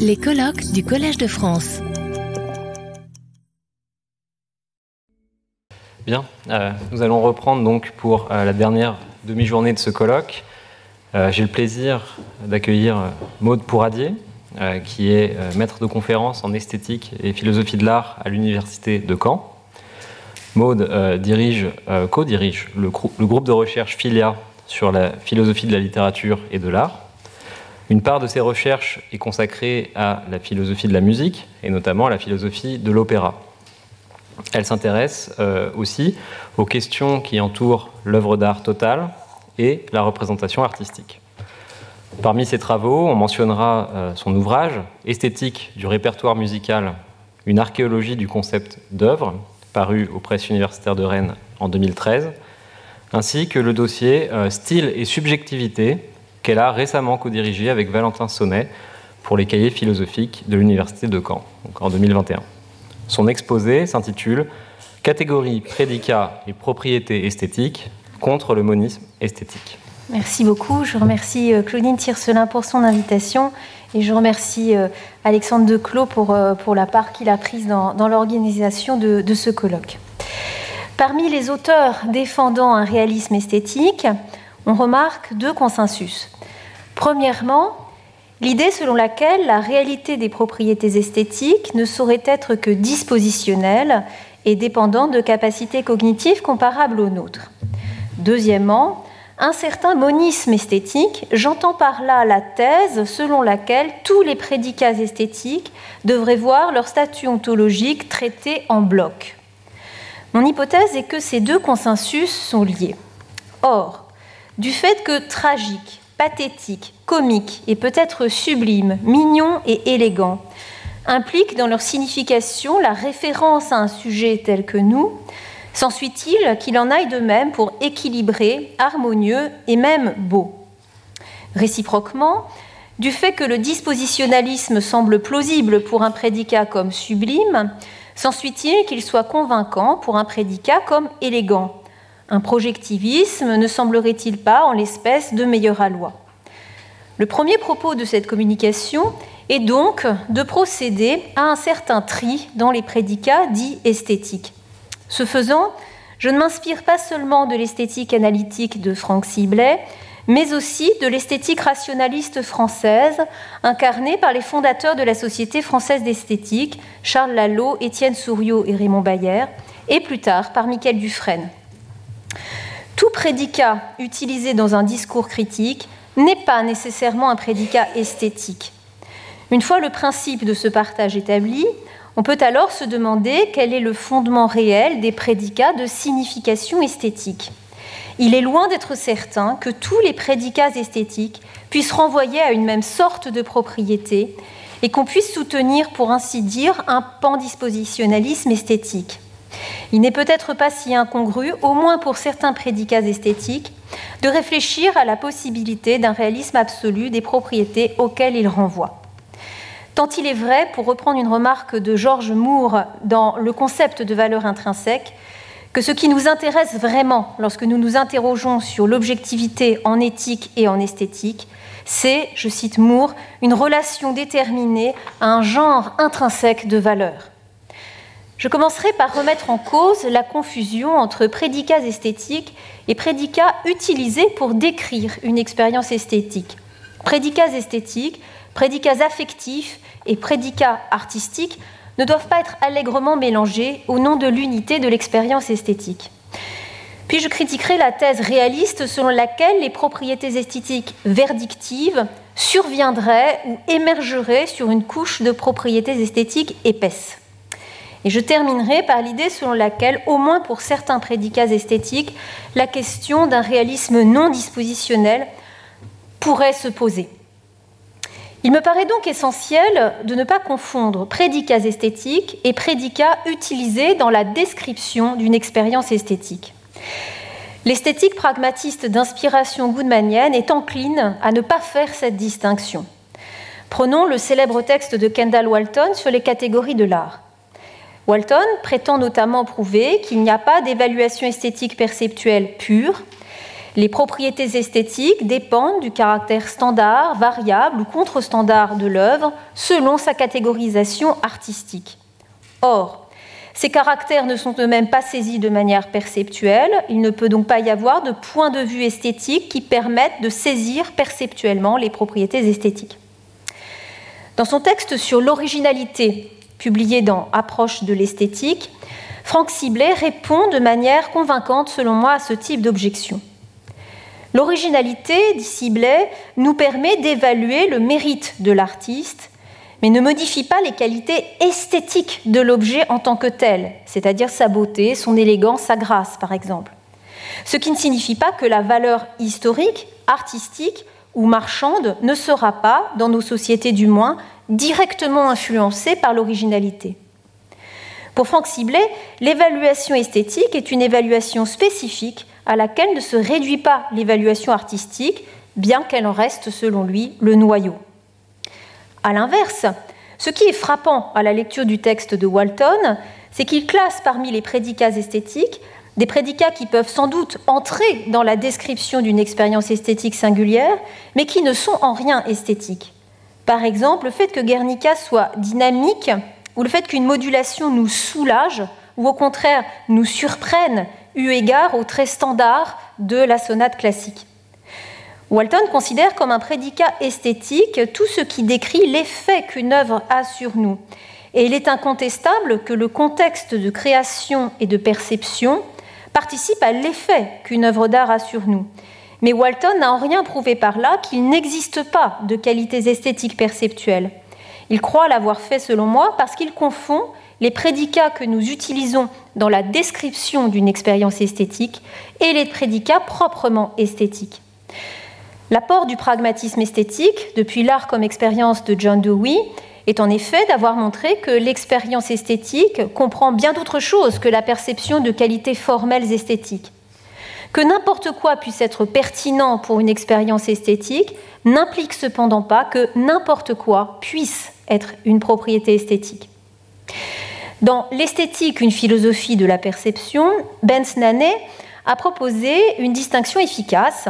Les colloques du Collège de France. Bien, euh, nous allons reprendre donc pour euh, la dernière demi-journée de ce colloque. Euh, J'ai le plaisir d'accueillir Maude Pouradier, qui est maître de conférence en esthétique et philosophie de l'art à l'Université de Caen. Maude dirige, co-dirige le groupe de recherche FILIA sur la philosophie de la littérature et de l'art. Une part de ses recherches est consacrée à la philosophie de la musique et notamment à la philosophie de l'opéra. Elle s'intéresse euh, aussi aux questions qui entourent l'œuvre d'art totale et la représentation artistique. Parmi ses travaux, on mentionnera euh, son ouvrage Esthétique du répertoire musical, une archéologie du concept d'œuvre, paru aux presses universitaires de Rennes en 2013, ainsi que le dossier euh, Style et subjectivité qu'elle a récemment co-dirigé avec Valentin Sonnet pour les cahiers philosophiques de l'Université de Caen, en 2021. Son exposé s'intitule Catégorie, prédicat et propriété esthétique contre le monisme esthétique. Merci beaucoup. Je remercie euh, Claudine Tiercelin pour son invitation et je remercie euh, Alexandre Declos pour, euh, pour la part qu'il a prise dans, l'organisation de ce colloque. Parmi les auteurs défendant un réalisme esthétique, on remarque deux consensus. Premièrement, l'idée selon laquelle la réalité des propriétés esthétiques ne saurait être que dispositionnelle et dépendante de capacités cognitives comparables aux nôtres. Deuxièmement, un certain monisme esthétique, j'entends par là la thèse selon laquelle tous les prédicats esthétiques devraient voir leur statut ontologique traité en bloc. Mon hypothèse est que ces deux consensus sont liés. Or, du fait que tragique, pathétique, comique et peut-être sublime, mignon et élégant impliquent dans leur signification la référence à un sujet tel que nous, S'ensuit-il qu'il en aille de même pour équilibré, harmonieux et même beau. Réciproquement, du fait que le dispositionnalisme semble plausible pour un prédicat comme sublime, s'ensuit-il qu'il soit convaincant pour un prédicat comme élégant Un projectivisme ne semblerait-il pas en l'espèce de meilleur aloi? Le premier propos de cette communication est donc de procéder à un certain tri dans les prédicats dits esthétiques. Ce faisant, je ne m'inspire pas seulement de l'esthétique analytique de Franck Siblet, mais aussi de l'esthétique rationaliste française, incarnée par les fondateurs de la Société française d'esthétique, Charles Lalo, Étienne Souriau et Raymond Bayer, et plus tard par Michael Dufresne. Tout prédicat utilisé dans un discours critique n'est pas nécessairement un prédicat esthétique. Une fois le principe de ce partage établi, on peut alors se demander quel est le fondement réel des prédicats de signification esthétique. Il est loin d'être certain que tous les prédicats esthétiques puissent renvoyer à une même sorte de propriété et qu'on puisse soutenir, pour ainsi dire, un pandispositionnalisme esthétique. Il n'est peut-être pas si incongru, au moins pour certains prédicats esthétiques, de réfléchir à la possibilité d'un réalisme absolu des propriétés auxquelles ils renvoient. Tant il est vrai, pour reprendre une remarque de Georges Moore dans Le concept de valeur intrinsèque, que ce qui nous intéresse vraiment lorsque nous nous interrogeons sur l'objectivité en éthique et en esthétique, c'est, je cite Moore, une relation déterminée à un genre intrinsèque de valeur. Je commencerai par remettre en cause la confusion entre prédicats esthétiques et prédicats utilisés pour décrire une expérience esthétique. Prédicats esthétiques, prédicats affectifs et prédicats artistiques ne doivent pas être allègrement mélangés au nom de l'unité de l'expérience esthétique. Puis je critiquerai la thèse réaliste selon laquelle les propriétés esthétiques verdictives surviendraient ou émergeraient sur une couche de propriétés esthétiques épaisses. Et je terminerai par l'idée selon laquelle, au moins pour certains prédicats esthétiques, la question d'un réalisme non dispositionnel pourrait se poser. Il me paraît donc essentiel de ne pas confondre prédicats esthétiques et prédicats utilisés dans la description d'une expérience esthétique. L'esthétique pragmatiste d'inspiration goodmanienne est encline à ne pas faire cette distinction. Prenons le célèbre texte de Kendall Walton sur les catégories de l'art. Walton prétend notamment prouver qu'il n'y a pas d'évaluation esthétique perceptuelle pure. Les propriétés esthétiques dépendent du caractère standard, variable ou contre-standard de l'œuvre selon sa catégorisation artistique. Or, ces caractères ne sont eux-mêmes pas saisis de manière perceptuelle, il ne peut donc pas y avoir de point de vue esthétique qui permettent de saisir perceptuellement les propriétés esthétiques. Dans son texte sur l'originalité, publié dans Approche de l'esthétique, Franck Siblet répond de manière convaincante, selon moi, à ce type d'objection. L'originalité, dit Siblet, nous permet d'évaluer le mérite de l'artiste, mais ne modifie pas les qualités esthétiques de l'objet en tant que tel, c'est-à-dire sa beauté, son élégance, sa grâce, par exemple. Ce qui ne signifie pas que la valeur historique, artistique ou marchande ne sera pas, dans nos sociétés du moins, directement influencée par l'originalité. Pour Franck Siblet, l'évaluation esthétique est une évaluation spécifique à laquelle ne se réduit pas l'évaluation artistique, bien qu'elle en reste, selon lui, le noyau. A l'inverse, ce qui est frappant à la lecture du texte de Walton, c'est qu'il classe parmi les prédicats esthétiques des prédicats qui peuvent sans doute entrer dans la description d'une expérience esthétique singulière, mais qui ne sont en rien esthétiques. Par exemple, le fait que Guernica soit dynamique, ou le fait qu'une modulation nous soulage, ou au contraire nous surprenne, eu égard au trait standard de la sonate classique. Walton considère comme un prédicat esthétique tout ce qui décrit l'effet qu'une œuvre a sur nous. Et il est incontestable que le contexte de création et de perception participe à l'effet qu'une œuvre d'art a sur nous. Mais Walton n'a en rien prouvé par là qu'il n'existe pas de qualités esthétiques perceptuelles. Il croit l'avoir fait selon moi parce qu'il confond les prédicats que nous utilisons dans la description d'une expérience esthétique et les prédicats proprement esthétiques. L'apport du pragmatisme esthétique, depuis l'art comme expérience de John Dewey, est en effet d'avoir montré que l'expérience esthétique comprend bien d'autres choses que la perception de qualités formelles esthétiques. Que n'importe quoi puisse être pertinent pour une expérience esthétique n'implique cependant pas que n'importe quoi puisse être une propriété esthétique. Dans L'esthétique, une philosophie de la perception, Benz Naney a proposé une distinction efficace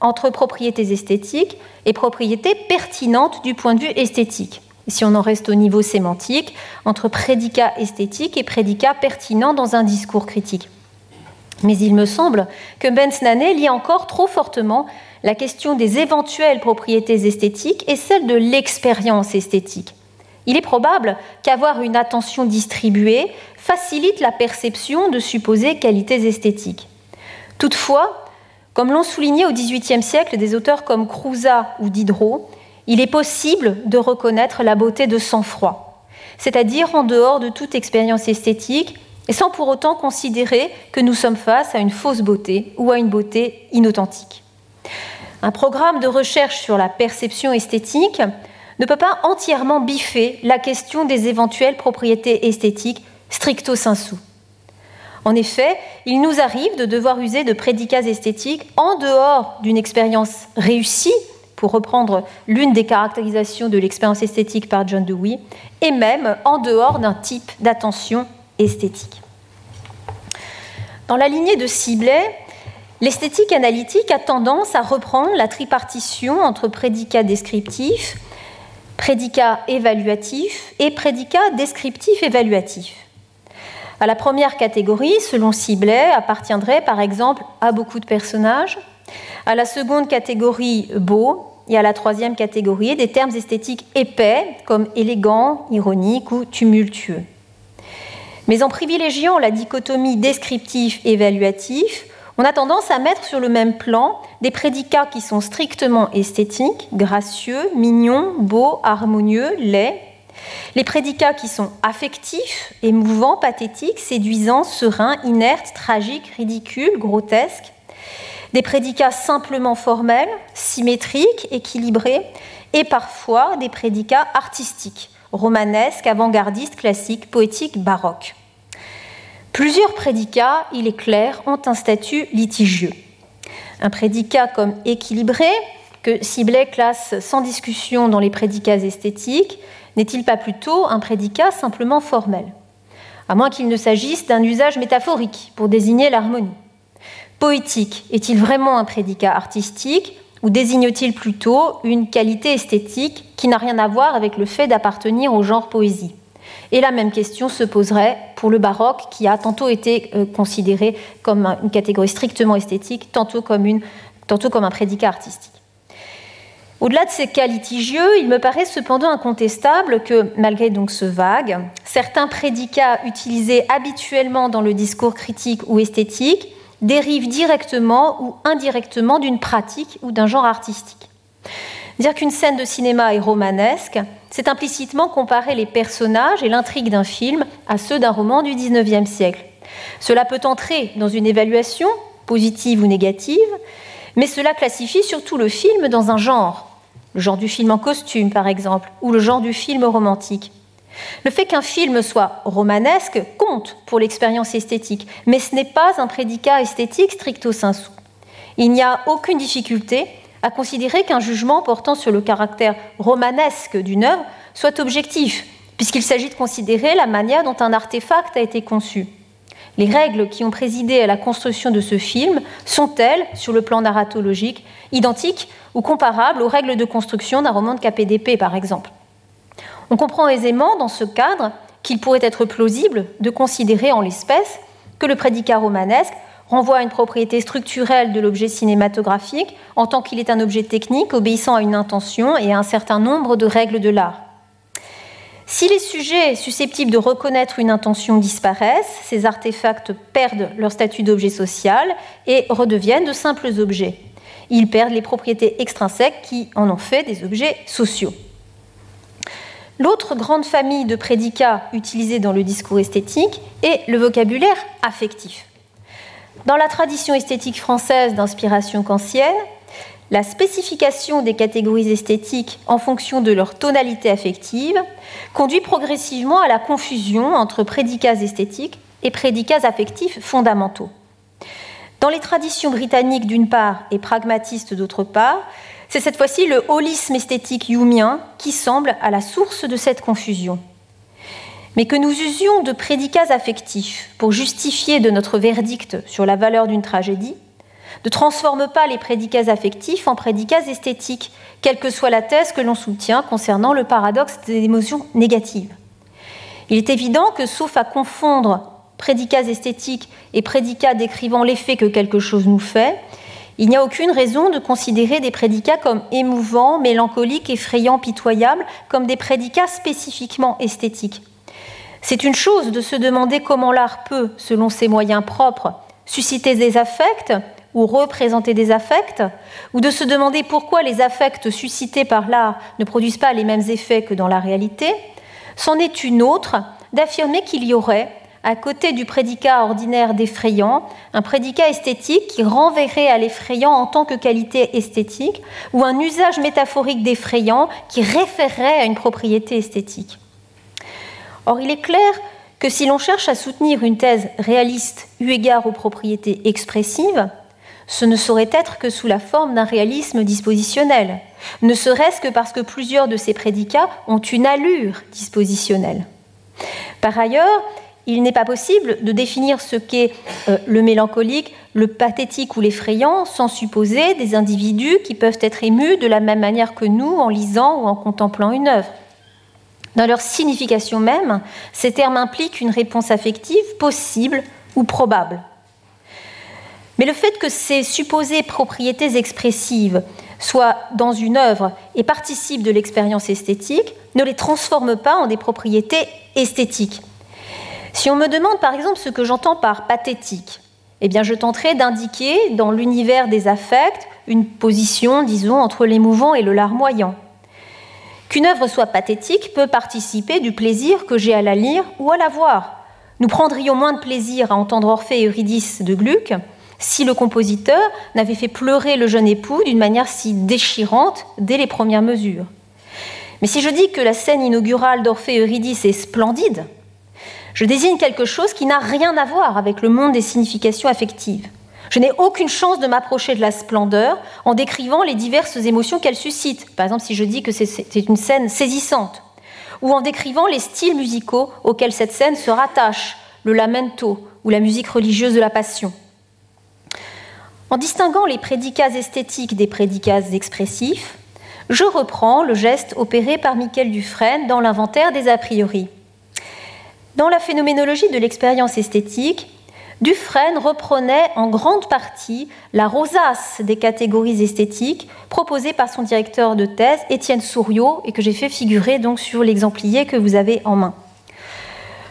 entre propriétés esthétiques et propriétés pertinentes du point de vue esthétique. Si on en reste au niveau sémantique, entre prédicat esthétique et prédicat pertinent dans un discours critique. Mais il me semble que Benz-Naney lie encore trop fortement la question des éventuelles propriétés esthétiques et celle de l'expérience esthétique. Il est probable qu'avoir une attention distribuée facilite la perception de supposées qualités esthétiques. Toutefois, comme l'ont souligné au XVIIIe siècle des auteurs comme Crouza ou Diderot, il est possible de reconnaître la beauté de sang-froid, c'est-à-dire en dehors de toute expérience esthétique et sans pour autant considérer que nous sommes face à une fausse beauté ou à une beauté inauthentique. Un programme de recherche sur la perception esthétique ne peut pas entièrement biffer la question des éventuelles propriétés esthétiques stricto sensu. En effet, il nous arrive de devoir user de prédicats esthétiques en dehors d'une expérience réussie, pour reprendre l'une des caractérisations de l'expérience esthétique par John Dewey, et même en dehors d'un type d'attention esthétique. Dans la lignée de Siblet, l'esthétique analytique a tendance à reprendre la tripartition entre prédicat descriptif, prédicat évaluatif et prédicat descriptif évaluatif. À la première catégorie, selon Siblet, appartiendrait par exemple à beaucoup de personnages, à la seconde catégorie beau et à la troisième catégorie des termes esthétiques épais comme élégant, ironique ou tumultueux. Mais en privilégiant la dichotomie descriptif-évaluatif, on a tendance à mettre sur le même plan des prédicats qui sont strictement esthétiques, gracieux, mignons, beaux, harmonieux, laids, les prédicats qui sont affectifs, émouvants, pathétiques, séduisants, sereins, inertes, tragiques, ridicules, grotesques, des prédicats simplement formels, symétriques, équilibrés, et parfois des prédicats artistiques, romanesques, avant-gardistes, classiques, poétiques, baroques. Plusieurs prédicats, il est clair, ont un statut litigieux. Un prédicat comme équilibré, que Siblet classe sans discussion dans les prédicats esthétiques, n'est-il pas plutôt un prédicat simplement formel? À moins qu'il ne s'agisse d'un usage métaphorique pour désigner l'harmonie. Poétique est-il vraiment un prédicat artistique ou désigne-t-il plutôt une qualité esthétique qui n'a rien à voir avec le fait d'appartenir au genre poésie? Et la même question se poserait pour le baroque qui a tantôt été euh, considéré comme une catégorie strictement esthétique, tantôt comme, tantôt comme un prédicat artistique. Au-delà de ces cas litigieux, il me paraît cependant incontestable que, malgré donc ce vague, certains prédicats utilisés habituellement dans le discours critique ou esthétique dérivent directement ou indirectement d'une pratique ou d'un genre artistique. Dire qu'une scène de cinéma est romanesque, c'est implicitement comparer les personnages et l'intrigue d'un film à ceux d'un roman du XIXe siècle. Cela peut entrer dans une évaluation, positive ou négative, mais cela classifie surtout le film dans un genre, le genre du film en costume par exemple, ou le genre du film romantique. Le fait qu'un film soit romanesque compte pour l'expérience esthétique, mais ce n'est pas un prédicat esthétique stricto sensu. Il n'y a aucune difficulté à considérer qu'un jugement portant sur le caractère romanesque d'une œuvre soit objectif, puisqu'il s'agit de considérer la manière dont un artefact a été conçu. Les règles qui ont présidé à la construction de ce film sont-elles, sur le plan narratologique, identiques ou comparables aux règles de construction d'un roman de KPDP, par exemple On comprend aisément, dans ce cadre, qu'il pourrait être plausible de considérer en l'espèce que le prédicat romanesque renvoie à une propriété structurelle de l'objet cinématographique en tant qu'il est un objet technique obéissant à une intention et à un certain nombre de règles de l'art. Si les sujets susceptibles de reconnaître une intention disparaissent, ces artefacts perdent leur statut d'objet social et redeviennent de simples objets. Ils perdent les propriétés extrinsèques qui en ont fait des objets sociaux. L'autre grande famille de prédicats utilisés dans le discours esthétique est le vocabulaire affectif. Dans la tradition esthétique française d'inspiration kantienne, la spécification des catégories esthétiques en fonction de leur tonalité affective conduit progressivement à la confusion entre prédicats esthétiques et prédicats affectifs fondamentaux. Dans les traditions britanniques d'une part et pragmatistes d'autre part, c'est cette fois-ci le holisme esthétique youmien qui semble à la source de cette confusion. Mais que nous usions de prédicats affectifs pour justifier de notre verdict sur la valeur d'une tragédie, ne transforme pas les prédicats affectifs en prédicats esthétiques, quelle que soit la thèse que l'on soutient concernant le paradoxe des émotions négatives. Il est évident que, sauf à confondre prédicats esthétiques et prédicats décrivant l'effet que quelque chose nous fait, il n'y a aucune raison de considérer des prédicats comme émouvants, mélancoliques, effrayants, pitoyables, comme des prédicats spécifiquement esthétiques. C'est une chose de se demander comment l'art peut, selon ses moyens propres, susciter des affects ou représenter des affects, ou de se demander pourquoi les affects suscités par l'art ne produisent pas les mêmes effets que dans la réalité, c'en est une autre d'affirmer qu'il y aurait, à côté du prédicat ordinaire d'effrayant, un prédicat esthétique qui renverrait à l'effrayant en tant que qualité esthétique, ou un usage métaphorique d'effrayant qui référerait à une propriété esthétique. Or, il est clair que si l'on cherche à soutenir une thèse réaliste eu égard aux propriétés expressives, ce ne saurait être que sous la forme d'un réalisme dispositionnel, ne serait-ce que parce que plusieurs de ces prédicats ont une allure dispositionnelle. Par ailleurs, il n'est pas possible de définir ce qu'est euh, le mélancolique, le pathétique ou l'effrayant sans supposer des individus qui peuvent être émus de la même manière que nous en lisant ou en contemplant une œuvre. Dans leur signification même, ces termes impliquent une réponse affective possible ou probable. Mais le fait que ces supposées propriétés expressives soient dans une œuvre et participent de l'expérience esthétique ne les transforme pas en des propriétés esthétiques. Si on me demande par exemple ce que j'entends par pathétique, eh bien je tenterai d'indiquer dans l'univers des affects une position, disons, entre l'émouvant et le larmoyant. Qu'une œuvre soit pathétique peut participer du plaisir que j'ai à la lire ou à la voir. Nous prendrions moins de plaisir à entendre Orphée et Eurydice de Gluck si le compositeur n'avait fait pleurer le jeune époux d'une manière si déchirante dès les premières mesures. Mais si je dis que la scène inaugurale d'Orphée et Eurydice est splendide, je désigne quelque chose qui n'a rien à voir avec le monde des significations affectives. Je n'ai aucune chance de m'approcher de la splendeur en décrivant les diverses émotions qu'elle suscite. Par exemple, si je dis que c'est une scène saisissante, ou en décrivant les styles musicaux auxquels cette scène se rattache, le lamento ou la musique religieuse de la passion. En distinguant les prédicats esthétiques des prédicats expressifs, je reprends le geste opéré par Michael Dufresne dans l'inventaire des a priori. Dans la phénoménologie de l'expérience esthétique, Dufresne reprenait en grande partie la rosace des catégories esthétiques proposée par son directeur de thèse, Étienne Souriau, et que j'ai fait figurer donc sur l'exemplier que vous avez en main.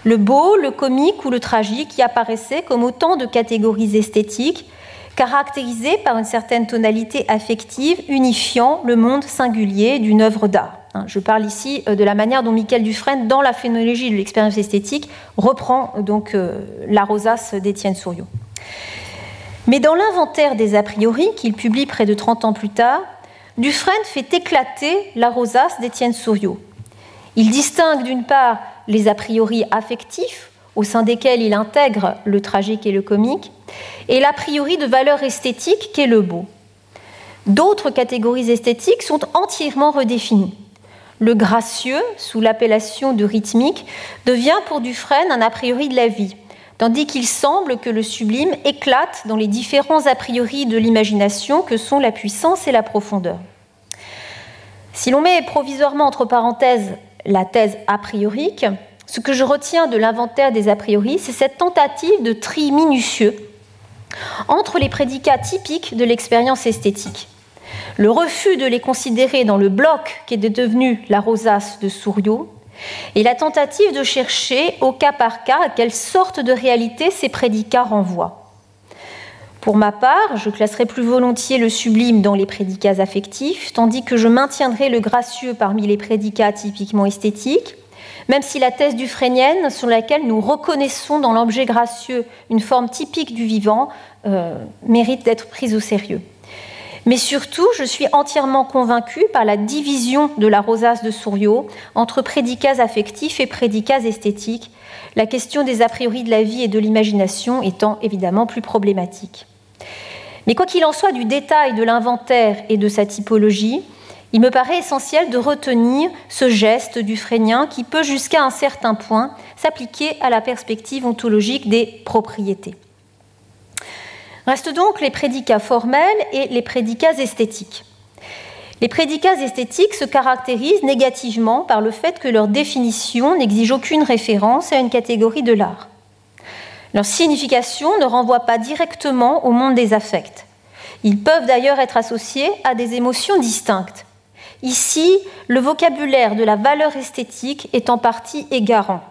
Le beau, le comique ou le tragique y apparaissaient comme autant de catégories esthétiques caractérisé par une certaine tonalité affective unifiant le monde singulier d'une œuvre d'art. Hein, je parle ici euh, de la manière dont Michael Dufresne, dans la phénoménologie de l'expérience esthétique, reprend euh, donc euh, la rosace d'Étienne Souriau. Mais dans l'inventaire des a priori, qu'il publie près de 30 ans plus tard, Dufresne fait éclater la rosace d'Étienne Souriau. Il distingue d'une part les a priori affectifs, au sein desquels il intègre le tragique et le comique, et l'a priori de valeur esthétique qu'est le beau. D'autres catégories esthétiques sont entièrement redéfinies. Le gracieux, sous l'appellation de rythmique, devient pour Dufresne un a priori de la vie, tandis qu'il semble que le sublime éclate dans les différents a priori de l'imagination que sont la puissance et la profondeur. Si l'on met provisoirement entre parenthèses la thèse a priorique, ce que je retiens de l'inventaire des a priori, c'est cette tentative de tri minutieux entre les prédicats typiques de l'expérience esthétique. Le refus de les considérer dans le bloc qui est devenu la rosace de Souriau, et la tentative de chercher au cas par cas à quelle sorte de réalité ces prédicats renvoient. Pour ma part, je classerai plus volontiers le sublime dans les prédicats affectifs, tandis que je maintiendrai le gracieux parmi les prédicats typiquement esthétiques, même si la thèse dufresnienne, sur laquelle nous reconnaissons dans l'objet gracieux une forme typique du vivant, euh, mérite d'être prise au sérieux. Mais surtout, je suis entièrement convaincue par la division de la rosace de Souriau entre prédicats affectifs et prédicats esthétiques, la question des a priori de la vie et de l'imagination étant évidemment plus problématique. Mais quoi qu'il en soit du détail de l'inventaire et de sa typologie, il me paraît essentiel de retenir ce geste du frénien qui peut jusqu'à un certain point s'appliquer à la perspective ontologique des propriétés. Restent donc les prédicats formels et les prédicats esthétiques. Les prédicats esthétiques se caractérisent négativement par le fait que leur définition n'exige aucune référence à une catégorie de l'art. Leur signification ne renvoie pas directement au monde des affects. Ils peuvent d'ailleurs être associés à des émotions distinctes, Ici, le vocabulaire de la valeur esthétique est en partie égarant.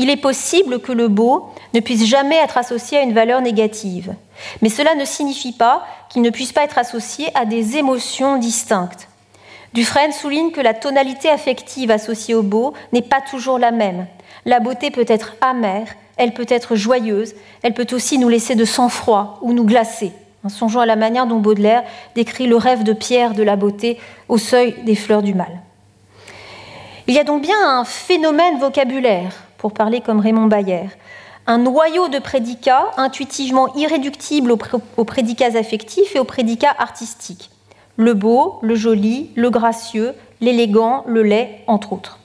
Il est possible que le beau ne puisse jamais être associé à une valeur négative, mais cela ne signifie pas qu'il ne puisse pas être associé à des émotions distinctes. Dufresne souligne que la tonalité affective associée au beau n'est pas toujours la même. La beauté peut être amère, elle peut être joyeuse, elle peut aussi nous laisser de sang-froid ou nous glacer en songeant à la manière dont Baudelaire décrit le rêve de Pierre de la beauté au seuil des fleurs du mal. Il y a donc bien un phénomène vocabulaire, pour parler comme Raymond Bayer, un noyau de prédicats intuitivement irréductible aux prédicats affectifs et aux prédicats artistiques. Le beau, le joli, le gracieux, l'élégant, le laid, entre autres.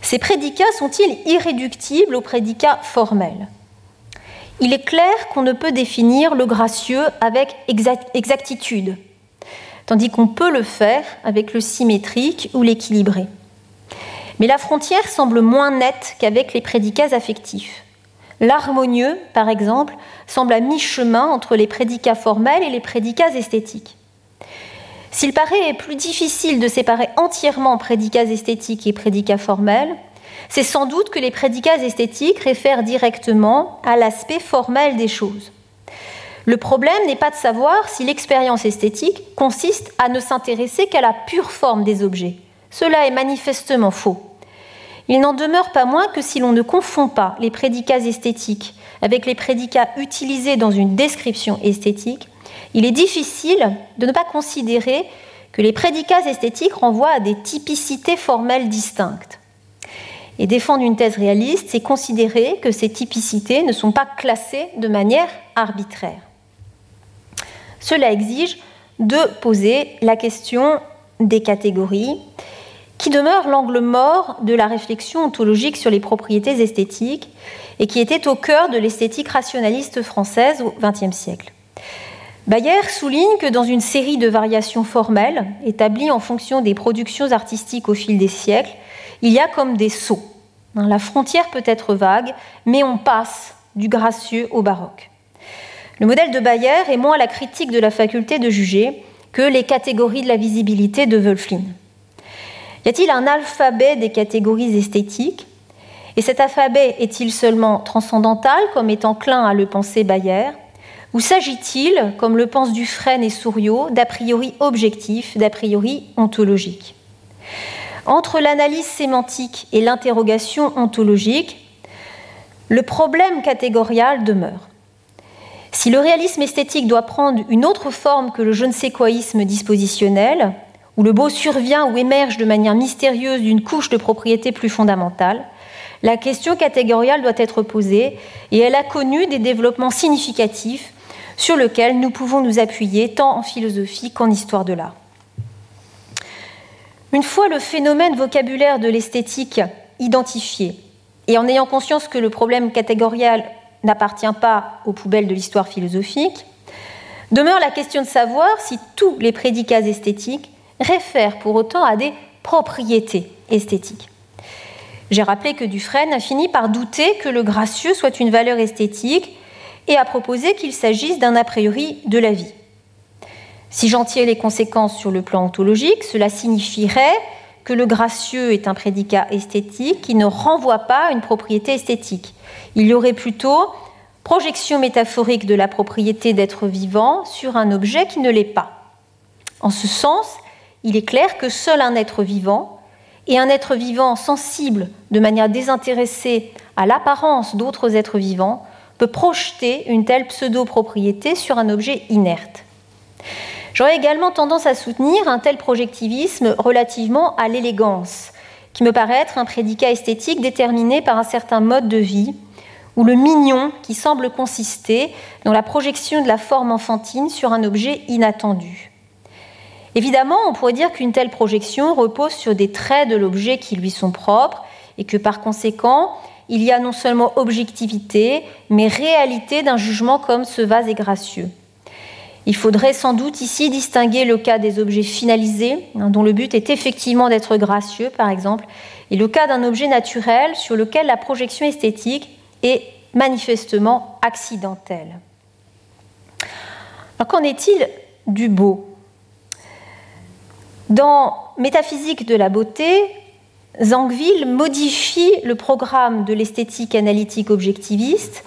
Ces prédicats sont-ils irréductibles aux prédicats formels? Il est clair qu'on ne peut définir le gracieux avec exactitude, tandis qu'on peut le faire avec le symétrique ou l'équilibré. Mais la frontière semble moins nette qu'avec les prédicats affectifs. L'harmonieux, par exemple, semble à mi-chemin entre les prédicats formels et les prédicats esthétiques. S'il paraît plus difficile de séparer entièrement prédicats esthétiques et prédicats formels, c'est sans doute que les prédicats esthétiques réfèrent directement à l'aspect formel des choses. Le problème n'est pas de savoir si l'expérience esthétique consiste à ne s'intéresser qu'à la pure forme des objets. Cela est manifestement faux. Il n'en demeure pas moins que si l'on ne confond pas les prédicats esthétiques avec les prédicats utilisés dans une description esthétique, il est difficile de ne pas considérer que les prédicats esthétiques renvoient à des typicités formelles distinctes. Et défendre une thèse réaliste, c'est considérer que ces typicités ne sont pas classées de manière arbitraire. Cela exige de poser la question des catégories, qui demeure l'angle mort de la réflexion ontologique sur les propriétés esthétiques et qui était au cœur de l'esthétique rationaliste française au XXe siècle. Bayer souligne que dans une série de variations formelles établies en fonction des productions artistiques au fil des siècles, il y a comme des sauts. Hein, la frontière peut être vague, mais on passe du gracieux au baroque. Le modèle de Bayer est moins la critique de la faculté de juger que les catégories de la visibilité de Wölflin. Y a-t-il un alphabet des catégories esthétiques? Et cet alphabet est-il seulement transcendantal, comme est enclin à le penser Bayer? Ou s'agit-il, comme le pensent Dufresne et Souriau, d'a priori objectifs, d'a priori ontologiques Entre l'analyse sémantique et l'interrogation ontologique, le problème catégorial demeure. Si le réalisme esthétique doit prendre une autre forme que le je ne sais quoisme dispositionnel, où le beau survient ou émerge de manière mystérieuse d'une couche de propriété plus fondamentale, la question catégoriale doit être posée et elle a connu des développements significatifs sur lesquels nous pouvons nous appuyer tant en philosophie qu'en histoire de l'art. Une fois le phénomène vocabulaire de l'esthétique identifié et en ayant conscience que le problème catégorial n'appartient pas aux poubelles de l'histoire philosophique, demeure la question de savoir si tous les prédicats esthétiques réfèrent pour autant à des propriétés esthétiques. J'ai rappelé que Dufresne a fini par douter que le gracieux soit une valeur esthétique et a proposé qu'il s'agisse d'un a priori de la vie. Si j'en tire les conséquences sur le plan ontologique, cela signifierait que le gracieux est un prédicat esthétique qui ne renvoie pas à une propriété esthétique. Il y aurait plutôt projection métaphorique de la propriété d'être vivant sur un objet qui ne l'est pas. En ce sens, il est clair que seul un être vivant, et un être vivant sensible de manière désintéressée à l'apparence d'autres êtres vivants, peut projeter une telle pseudo-propriété sur un objet inerte. J'aurais également tendance à soutenir un tel projectivisme relativement à l'élégance, qui me paraît être un prédicat esthétique déterminé par un certain mode de vie, ou le mignon qui semble consister dans la projection de la forme enfantine sur un objet inattendu. Évidemment, on pourrait dire qu'une telle projection repose sur des traits de l'objet qui lui sont propres et que par conséquent, il y a non seulement objectivité, mais réalité d'un jugement comme ce vase est gracieux. Il faudrait sans doute ici distinguer le cas des objets finalisés, hein, dont le but est effectivement d'être gracieux, par exemple, et le cas d'un objet naturel sur lequel la projection esthétique est manifestement accidentelle. qu'en est-il du beau? Dans Métaphysique de la beauté, Zangville modifie le programme de l'esthétique analytique objectiviste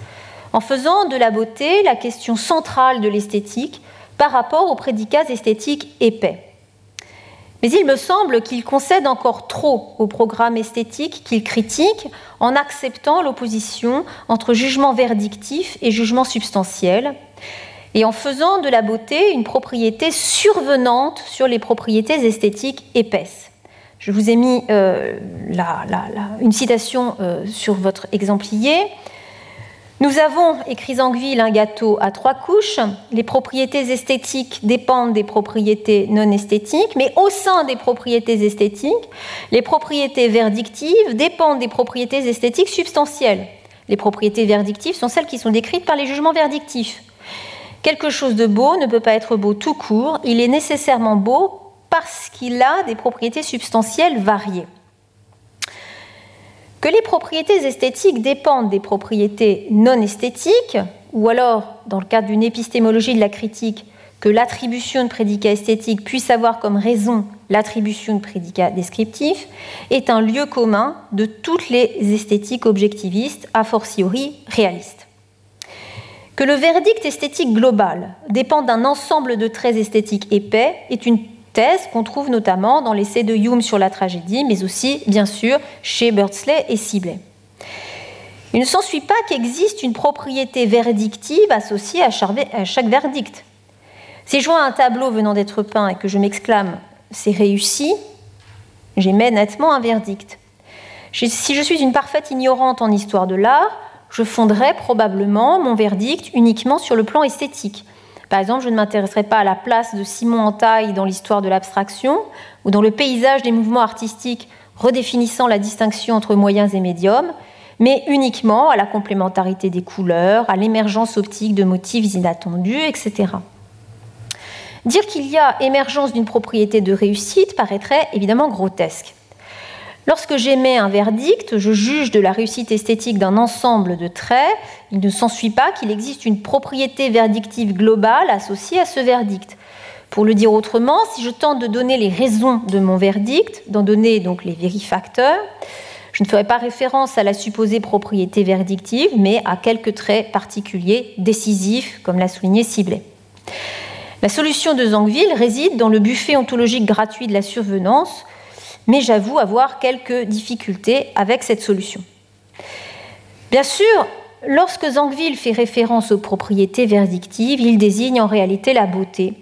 en faisant de la beauté la question centrale de l'esthétique par rapport aux prédicats esthétiques épais. Mais il me semble qu'il concède encore trop au programme esthétique qu'il critique en acceptant l'opposition entre jugement verdictif et jugement substantiel, et en faisant de la beauté une propriété survenante sur les propriétés esthétiques épaisses. Je vous ai mis euh, une citation euh, sur votre exemplier. Nous avons, écrit Zangville, un gâteau à trois couches. Les propriétés esthétiques dépendent des propriétés non esthétiques, mais au sein des propriétés esthétiques, les propriétés verdictives dépendent des propriétés esthétiques substantielles. Les propriétés verdictives sont celles qui sont décrites par les jugements verdictifs. Quelque chose de beau ne peut pas être beau tout court, il est nécessairement beau parce qu'il a des propriétés substantielles variées. Que les propriétés esthétiques dépendent des propriétés non esthétiques, ou alors, dans le cadre d'une épistémologie de la critique, que l'attribution de prédicats esthétiques puisse avoir comme raison l'attribution de prédicats descriptifs, est un lieu commun de toutes les esthétiques objectivistes, a fortiori réalistes. Que le verdict esthétique global dépend d'un ensemble de traits esthétiques épais est une thèse qu'on trouve notamment dans l'essai de Hume sur la tragédie, mais aussi, bien sûr, chez Birdsley et Sibley. Il ne s'ensuit pas qu'existe une propriété verdictive associée à chaque verdict. Si je vois un tableau venant d'être peint et que je m'exclame c'est réussi, j'émets nettement un verdict. Si je suis une parfaite ignorante en histoire de l'art, je fonderai probablement mon verdict uniquement sur le plan esthétique. Par exemple, je ne m'intéresserai pas à la place de Simon Entaille dans l'histoire de l'abstraction ou dans le paysage des mouvements artistiques redéfinissant la distinction entre moyens et médiums, mais uniquement à la complémentarité des couleurs, à l'émergence optique de motifs inattendus, etc. Dire qu'il y a émergence d'une propriété de réussite paraîtrait évidemment grotesque. Lorsque j'émets un verdict, je juge de la réussite esthétique d'un ensemble de traits. Il ne s'ensuit pas qu'il existe une propriété verdictive globale associée à ce verdict. Pour le dire autrement, si je tente de donner les raisons de mon verdict, d'en donner donc les vérifacteurs, je ne ferai pas référence à la supposée propriété verdictive, mais à quelques traits particuliers décisifs, comme l'a souligné Ciblet. La solution de Zangville réside dans le buffet ontologique gratuit de la survenance, mais j'avoue avoir quelques difficultés avec cette solution. Bien sûr, lorsque Zangville fait référence aux propriétés verdictives, il désigne en réalité la beauté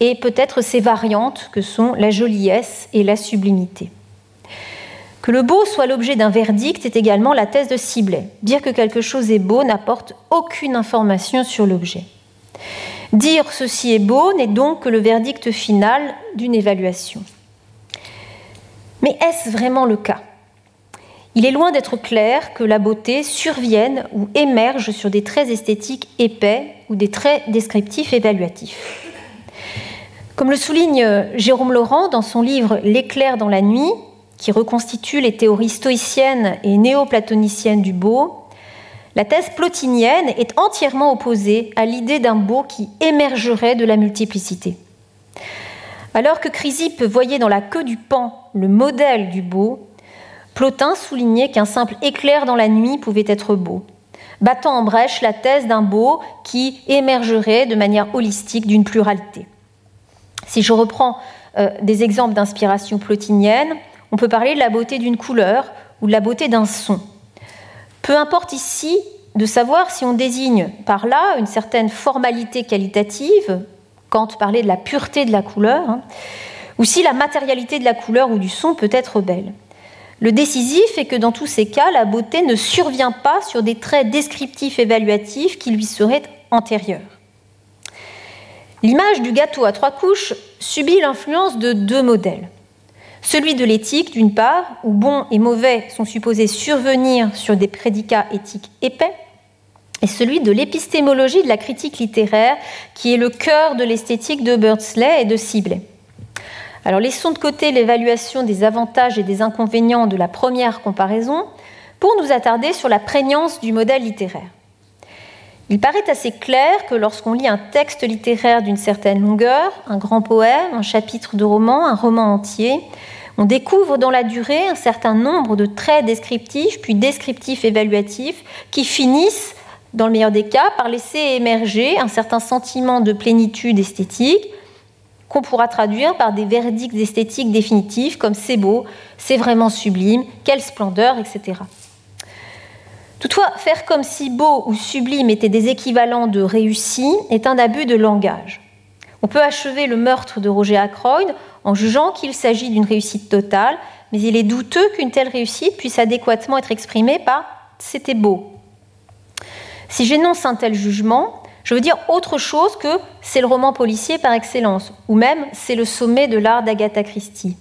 et peut-être ses variantes que sont la joliesse et la sublimité. Que le beau soit l'objet d'un verdict est également la thèse de Ciblet. Dire que quelque chose est beau n'apporte aucune information sur l'objet. Dire ceci est beau n'est donc que le verdict final d'une évaluation. Mais est-ce vraiment le cas? Il est loin d'être clair que la beauté survienne ou émerge sur des traits esthétiques épais ou des traits descriptifs évaluatifs. Comme le souligne Jérôme Laurent dans son livre L'éclair dans la nuit, qui reconstitue les théories stoïciennes et néoplatoniciennes du beau, la thèse plotinienne est entièrement opposée à l'idée d'un beau qui émergerait de la multiplicité. Alors que Chrysippe voyait dans la queue du pan le modèle du beau, Plotin soulignait qu'un simple éclair dans la nuit pouvait être beau, battant en brèche la thèse d'un beau qui émergerait de manière holistique d'une pluralité. Si je reprends euh, des exemples d'inspiration plotinienne, on peut parler de la beauté d'une couleur ou de la beauté d'un son. Peu importe ici de savoir si on désigne par là une certaine formalité qualitative, Kant parlait de la pureté de la couleur, hein, ou si la matérialité de la couleur ou du son peut être belle. Le décisif est que dans tous ces cas, la beauté ne survient pas sur des traits descriptifs évaluatifs qui lui seraient antérieurs. L'image du gâteau à trois couches subit l'influence de deux modèles. Celui de l'éthique, d'une part, où bon et mauvais sont supposés survenir sur des prédicats éthiques épais, et celui de l'épistémologie de la critique littéraire, qui est le cœur de l'esthétique de Birdsley et de Sibley. Alors laissons de côté l'évaluation des avantages et des inconvénients de la première comparaison pour nous attarder sur la prégnance du modèle littéraire. Il paraît assez clair que lorsqu'on lit un texte littéraire d'une certaine longueur, un grand poème, un chapitre de roman, un roman entier, on découvre dans la durée un certain nombre de traits descriptifs, puis descriptifs évaluatifs, qui finissent dans le meilleur des cas, par laisser émerger un certain sentiment de plénitude esthétique qu'on pourra traduire par des verdicts esthétiques définitifs comme c'est beau, c'est vraiment sublime, quelle splendeur, etc. Toutefois, faire comme si beau ou sublime étaient des équivalents de réussi est un abus de langage. On peut achever le meurtre de Roger Ackroyd en jugeant qu'il s'agit d'une réussite totale, mais il est douteux qu'une telle réussite puisse adéquatement être exprimée par c'était beau. Si j'énonce un tel jugement, je veux dire autre chose que c'est le roman policier par excellence, ou même c'est le sommet de l'art d'Agatha Christie.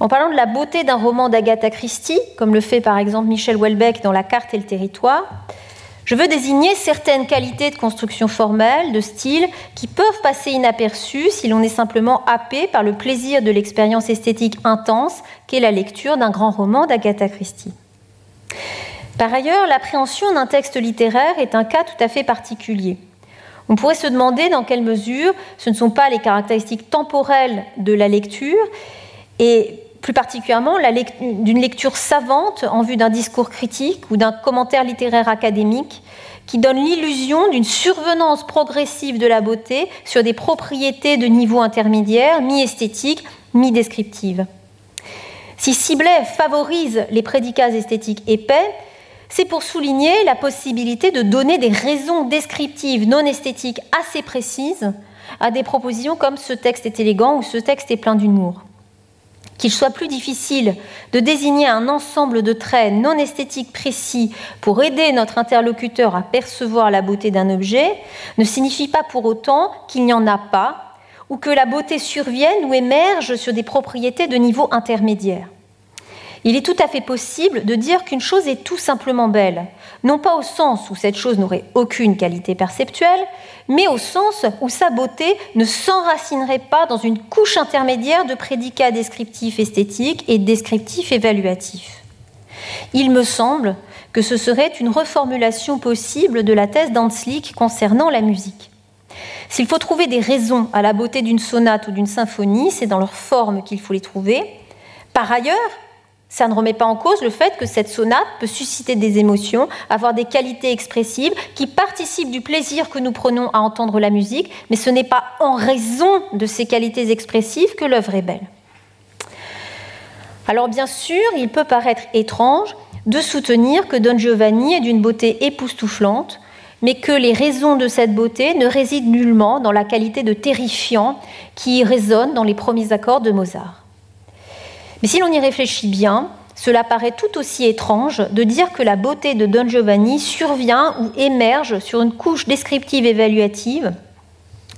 En parlant de la beauté d'un roman d'Agatha Christie, comme le fait par exemple Michel Houellebecq dans La carte et le territoire, je veux désigner certaines qualités de construction formelle, de style, qui peuvent passer inaperçues si l'on est simplement happé par le plaisir de l'expérience esthétique intense qu'est la lecture d'un grand roman d'Agatha Christie. Par ailleurs, l'appréhension d'un texte littéraire est un cas tout à fait particulier. On pourrait se demander dans quelle mesure ce ne sont pas les caractéristiques temporelles de la lecture et plus particulièrement d'une lecture savante en vue d'un discours critique ou d'un commentaire littéraire académique qui donne l'illusion d'une survenance progressive de la beauté sur des propriétés de niveau intermédiaire, mi-esthétique, mi-descriptive. Si Siblet favorise les prédicats esthétiques épais, c'est pour souligner la possibilité de donner des raisons descriptives non esthétiques assez précises à des propositions comme ce texte est élégant ou ce texte est plein d'humour. Qu'il soit plus difficile de désigner un ensemble de traits non esthétiques précis pour aider notre interlocuteur à percevoir la beauté d'un objet ne signifie pas pour autant qu'il n'y en a pas ou que la beauté survienne ou émerge sur des propriétés de niveau intermédiaire. Il est tout à fait possible de dire qu'une chose est tout simplement belle, non pas au sens où cette chose n'aurait aucune qualité perceptuelle, mais au sens où sa beauté ne s'enracinerait pas dans une couche intermédiaire de prédicats descriptifs esthétiques et descriptifs évaluatifs. Il me semble que ce serait une reformulation possible de la thèse d'Hanslick concernant la musique. S'il faut trouver des raisons à la beauté d'une sonate ou d'une symphonie, c'est dans leur forme qu'il faut les trouver. Par ailleurs, ça ne remet pas en cause le fait que cette sonate peut susciter des émotions, avoir des qualités expressives qui participent du plaisir que nous prenons à entendre la musique, mais ce n'est pas en raison de ces qualités expressives que l'œuvre est belle. Alors bien sûr, il peut paraître étrange de soutenir que Don Giovanni est d'une beauté époustouflante, mais que les raisons de cette beauté ne résident nullement dans la qualité de terrifiant qui résonne dans les premiers accords de Mozart. Mais si l'on y réfléchit bien, cela paraît tout aussi étrange de dire que la beauté de Don Giovanni survient ou émerge sur une couche descriptive évaluative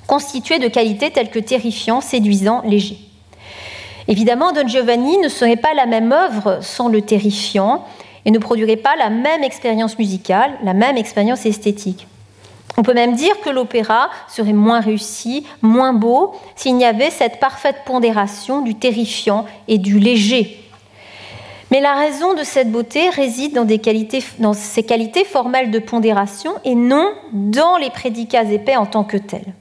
constituée de qualités telles que terrifiant, séduisant, léger. Évidemment, Don Giovanni ne serait pas la même œuvre sans le terrifiant et ne produirait pas la même expérience musicale, la même expérience esthétique. On peut même dire que l'opéra serait moins réussi, moins beau, s'il n'y avait cette parfaite pondération du terrifiant et du léger. Mais la raison de cette beauté réside dans, des qualités, formelles de pondération et non dans les prédicats épais en tant que tels.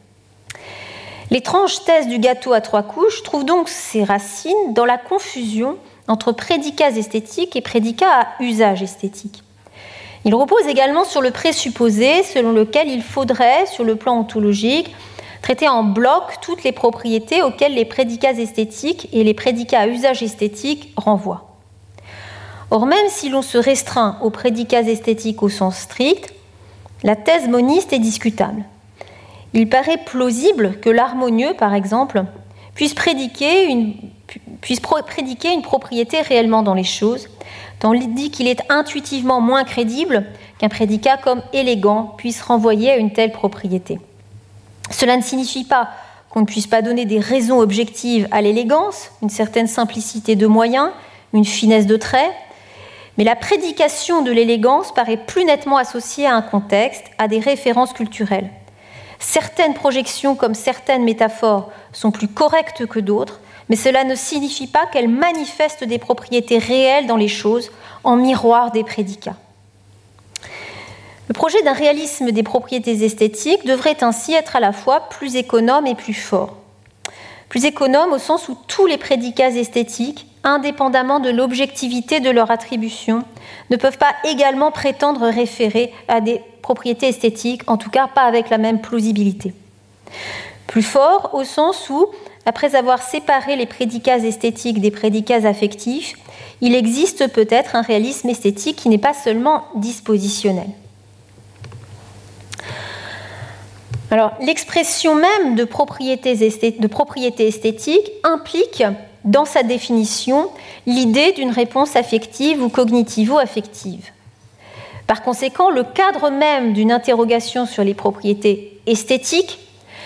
L'étrange thèse du gâteau à trois couches trouve donc ses racines dans la confusion entre prédicats esthétiques et prédicats à usage esthétique. Il repose également sur le présupposé selon lequel il faudrait, sur le plan ontologique, traiter en bloc toutes les propriétés auxquelles les prédicats esthétiques et les prédicats à usage esthétique renvoient. Or, même si l'on se restreint aux prédicats esthétiques au sens strict, la thèse moniste est discutable. Il paraît plausible que l'harmonieux, par exemple, puisse prédiquer une, une propriété réellement dans les choses, tandis qu'il est intuitivement moins crédible qu'un prédicat comme élégant puisse renvoyer à une telle propriété. Cela ne signifie pas qu'on ne puisse pas donner des raisons objectives à l'élégance, une certaine simplicité de moyens, une finesse de traits, mais la prédication de l'élégance paraît plus nettement associée à un contexte, à des références culturelles. Certaines projections comme certaines métaphores sont plus correctes que d'autres, mais cela ne signifie pas qu'elle manifeste des propriétés réelles dans les choses en miroir des prédicats. Le projet d'un réalisme des propriétés esthétiques devrait ainsi être à la fois plus économe et plus fort. Plus économe au sens où tous les prédicats esthétiques, indépendamment de l'objectivité de leur attribution, ne peuvent pas également prétendre référer à des propriétés esthétiques, en tout cas pas avec la même plausibilité. Plus fort au sens où après avoir séparé les prédicats esthétiques des prédicats affectifs, il existe peut-être un réalisme esthétique qui n'est pas seulement dispositionnel. L'expression même de propriété, de esthétique implique, dans sa définition, l'idée d'une réponse affective ou cognitivo-affective. Par conséquent, le cadre même d'une interrogation sur les propriétés esthétiques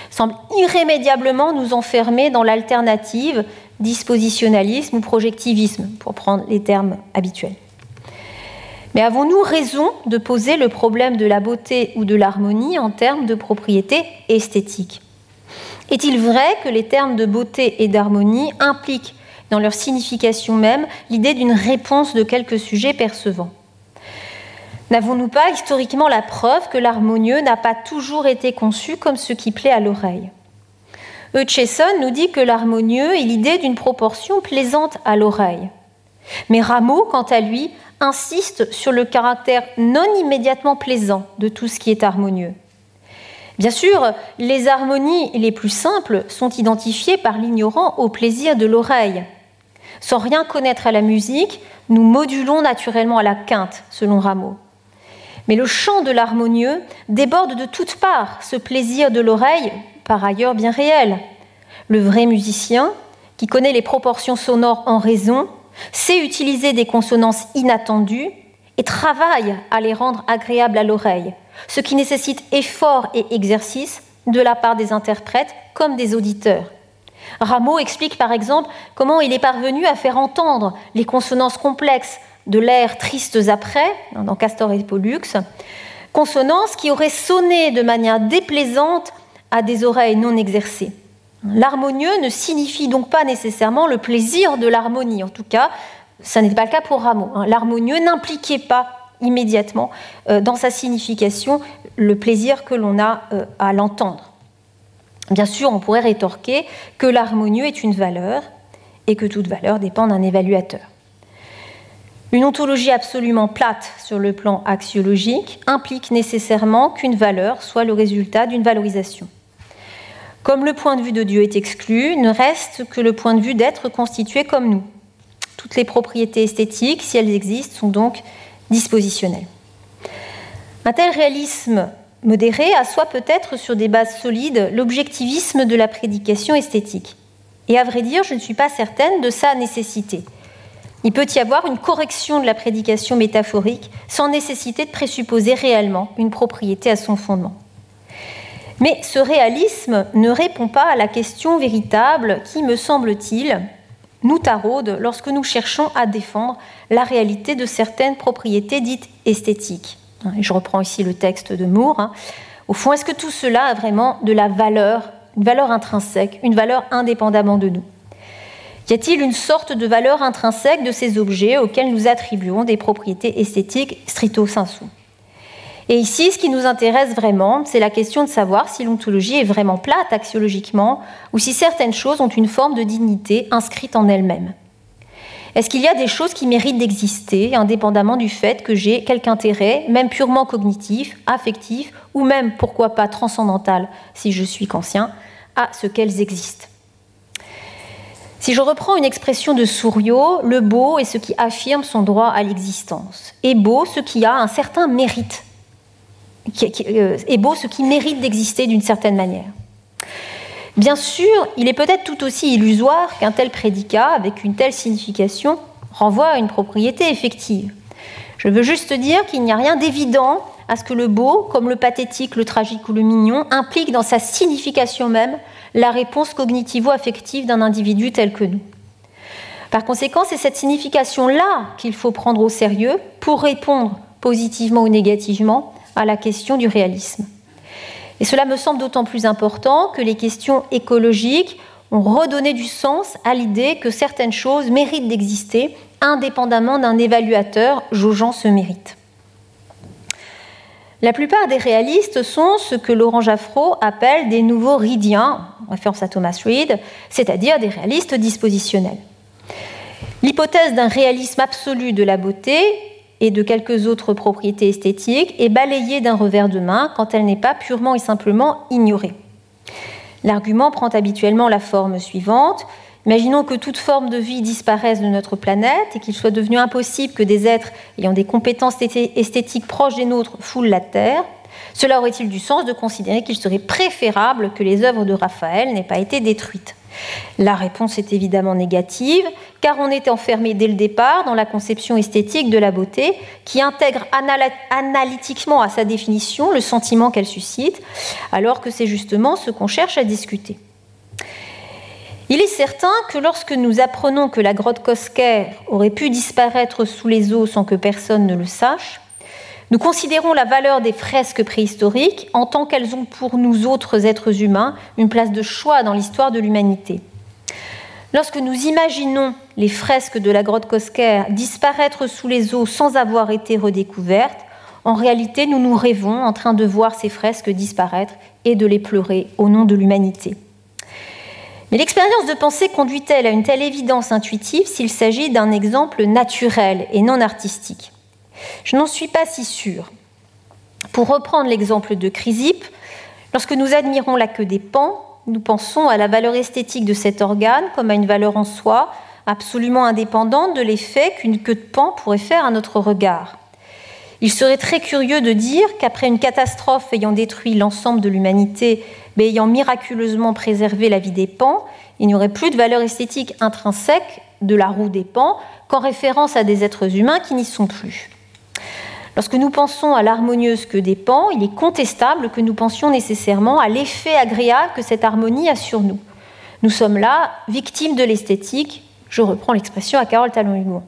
semble irrémédiablement nous enfermer dans l'alternative dispositionnalisme ou projectivisme, pour prendre les termes habituels. Mais avons-nous raison de poser le problème de la beauté ou de l'harmonie en termes de propriété esthétique? Est-il vrai que les termes de beauté et d'harmonie impliquent dans leur signification même l'idée d'une réponse de quelque sujet percevant N'avons-nous pas historiquement la preuve que l'harmonieux n'a pas toujours été conçu comme ce qui plaît à l'oreille? Hutcheson nous dit que l'harmonieux est l'idée d'une proportion plaisante à l'oreille. Mais Rameau, quant à lui, insiste sur le caractère non immédiatement plaisant de tout ce qui est harmonieux. Bien sûr, les harmonies les plus simples sont identifiées par l'ignorant au plaisir de l'oreille. Sans rien connaître à la musique, nous modulons naturellement à la quinte, selon Rameau. Mais le chant de l'harmonieux déborde de toutes parts ce plaisir de l'oreille, par ailleurs bien réel. Le vrai musicien, qui connaît les proportions sonores en raison, sait utiliser des consonances inattendues et travaille à les rendre agréables à l'oreille, ce qui nécessite effort et exercice de la part des interprètes comme des auditeurs. Rameau explique par exemple comment il est parvenu à faire entendre les consonances complexes de l'air Tristes après, dans Castor et Pollux, consonances qui auraient sonné de manière déplaisante à des oreilles non exercées. L'harmonieux ne signifie donc pas nécessairement le plaisir de l'harmonie. En tout cas, ça n'était pas le cas pour Rameau. Hein. L'harmonieux n'impliquait pas immédiatement euh, dans sa signification le plaisir que l'on a euh, à l'entendre. Bien sûr, on pourrait rétorquer que l'harmonieux est une valeur et que toute valeur dépend d'un évaluateur. Une ontologie absolument plate sur le plan axiologique implique nécessairement qu'une valeur soit le résultat d'une valorisation. Comme le point de vue de Dieu est exclu, ne reste que le point de vue d'être constitué comme nous. Toutes les propriétés esthétiques, si elles existent, sont donc dispositionnelles. Un tel réalisme modéré assoit peut-être sur des bases solides l'objectivisme de la prédication esthétique. Et à vrai dire, je ne suis pas certaine de sa nécessité. Il peut y avoir une correction de la prédication métaphorique sans nécessité de présupposer réellement une propriété à son fondement. Mais ce réalisme ne répond pas à la question véritable qui, me semble-t-il, nous taraude lorsque nous cherchons à défendre la réalité de certaines propriétés dites esthétiques. Je reprends ici le texte de Moore. Hein. Au fond, est-ce que tout cela a vraiment de la valeur, une valeur intrinsèque, une valeur indépendamment de nous? Y a-t-il une sorte de valeur intrinsèque de ces objets auxquels nous attribuons des propriétés esthétiques stricto sensu? Et ici, ce qui nous intéresse vraiment, c'est la question de savoir si l'ontologie est vraiment plate axiologiquement ou si certaines choses ont une forme de dignité inscrite en elles-mêmes. Est-ce qu'il y a des choses qui méritent d'exister indépendamment du fait que j'ai quelque intérêt, même purement cognitif, affectif, ou même, pourquoi pas, transcendantal, si je suis conscient, à ce qu'elles existent? Si je reprends une expression de Souriau, le beau est ce qui affirme son droit à l'existence. Et beau, ce qui a un certain mérite. Euh, et beau, ce qui mérite d'exister d'une certaine manière. Bien sûr, il est peut-être tout aussi illusoire qu'un tel prédicat, avec une telle signification, renvoie à une propriété effective. Je veux juste dire qu'il n'y a rien d'évident à ce que le beau, comme le pathétique, le tragique ou le mignon, implique dans sa signification même la réponse cognitivo-affective d'un individu tel que nous. Par conséquent, c'est cette signification-là qu'il faut prendre au sérieux pour répondre positivement ou négativement à la question du réalisme. Et cela me semble d'autant plus important que les questions écologiques ont redonné du sens à l'idée que certaines choses méritent d'exister indépendamment d'un évaluateur jaugeant ce mérite. La plupart des réalistes sont ce que Laurent Jaffraud appelle des nouveaux ridiens, en référence à Thomas Reid, c'est-à-dire des réalistes dispositionnels. L'hypothèse d'un réalisme absolu de la beauté et de quelques autres propriétés esthétiques est balayée d'un revers de main quand elle n'est pas purement et simplement ignorée. L'argument prend habituellement la forme suivante. Imaginons que toute forme de vie disparaisse de notre planète et qu'il soit devenu impossible que des êtres ayant des compétences esthétiques proches des nôtres foulent la Terre. Cela aurait-il du sens de considérer qu'il serait préférable que les œuvres de Raphaël n'aient pas été détruites? La réponse est évidemment négative, car on est enfermé dès le départ dans la conception esthétique de la beauté qui intègre analytiquement à sa définition le sentiment qu'elle suscite, alors que c'est justement ce qu'on cherche à discuter. Il est certain que lorsque nous apprenons que la grotte Cosquer aurait pu disparaître sous les eaux sans que personne ne le sache, nous considérons la valeur des fresques préhistoriques en tant qu'elles ont pour nous autres êtres humains une place de choix dans l'histoire de l'humanité. Lorsque nous imaginons les fresques de la grotte Cosquer disparaître sous les eaux sans avoir été redécouvertes, en réalité nous nous rêvons en train de voir ces fresques disparaître et de les pleurer au nom de l'humanité. Mais l'expérience de pensée conduit-elle à une telle évidence intuitive s'il s'agit d'un exemple naturel et non artistique? Je n'en suis pas si sûre. Pour reprendre l'exemple de Chrysippe, lorsque nous admirons la queue des pans, nous pensons à la valeur esthétique de cet organe comme à une valeur en soi, absolument indépendante de l'effet qu'une queue de pan pourrait faire à notre regard. Il serait très curieux de dire qu'après une catastrophe ayant détruit l'ensemble de l'humanité, mais ayant miraculeusement préservé la vie des pans, il n'y aurait plus de valeur esthétique intrinsèque de la roue des pans qu'en référence à des êtres humains qui n'y sont plus. Lorsque nous pensons à l'harmonieuse queue des pans, il est contestable que nous pensions nécessairement à l'effet agréable que cette harmonie a sur nous. Nous sommes là victimes de l'esthétique, je reprends l'expression à Carole Talon-Hugon.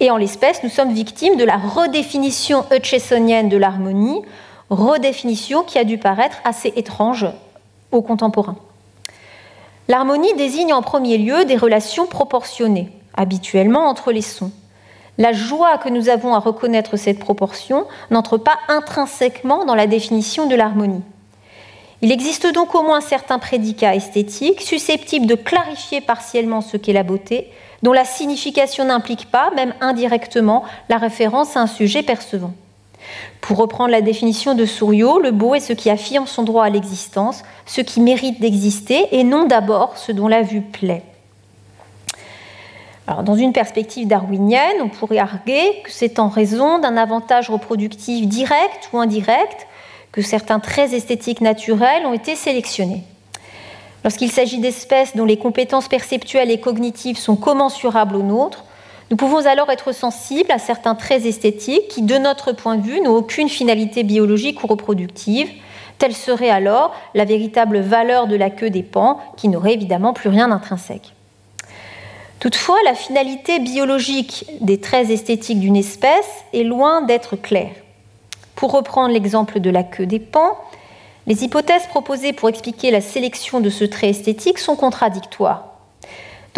Et en l'espèce, nous sommes victimes de la redéfinition hutchesonienne de l'harmonie, redéfinition qui a dû paraître assez étrange aux contemporains. L'harmonie désigne en premier lieu des relations proportionnées, habituellement entre les sons. La joie que nous avons à reconnaître cette proportion n'entre pas intrinsèquement dans la définition de l'harmonie. Il existe donc au moins certains prédicats esthétiques susceptibles de clarifier partiellement ce qu'est la beauté, dont la signification n'implique pas, même indirectement, la référence à un sujet percevant. Pour reprendre la définition de Souriau, le beau est ce qui affirme son droit à l'existence, ce qui mérite d'exister, et non d'abord ce dont la vue plaît. Dans une perspective darwinienne, on pourrait arguer que c'est en raison d'un avantage reproductif direct ou indirect que certains traits esthétiques naturels ont été sélectionnés. Lorsqu'il s'agit d'espèces dont les compétences perceptuelles et cognitives sont commensurables aux nôtres, nous pouvons alors être sensibles à certains traits esthétiques qui, de notre point de vue, n'ont aucune finalité biologique ou reproductive. Telle serait alors la véritable valeur de la queue des pans, qui n'aurait évidemment plus rien d'intrinsèque. Toutefois, la finalité biologique des traits esthétiques d'une espèce est loin d'être claire. Pour reprendre l'exemple de la queue des pans, les hypothèses proposées pour expliquer la sélection de ce trait esthétique sont contradictoires.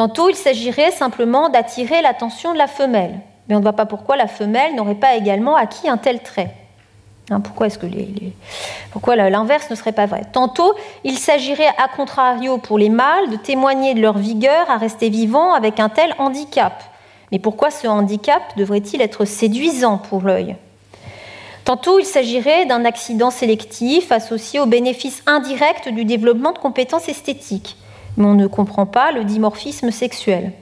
Tantôt, il s'agirait simplement d'attirer l'attention de la femelle, mais on ne voit pas pourquoi la femelle n'aurait pas également acquis un tel trait. Hein, pourquoi est-ce que l'inverse ne serait pas vrai? Tantôt, il s'agirait à contrario pour les mâles de témoigner de leur vigueur à rester vivants avec un tel handicap. Mais pourquoi ce handicap devrait-il être séduisant pour l'œil? Tantôt, il s'agirait d'un accident sélectif associé au bénéfice indirect du développement de compétences esthétiques on ne comprend pas le dimorphisme sexuel.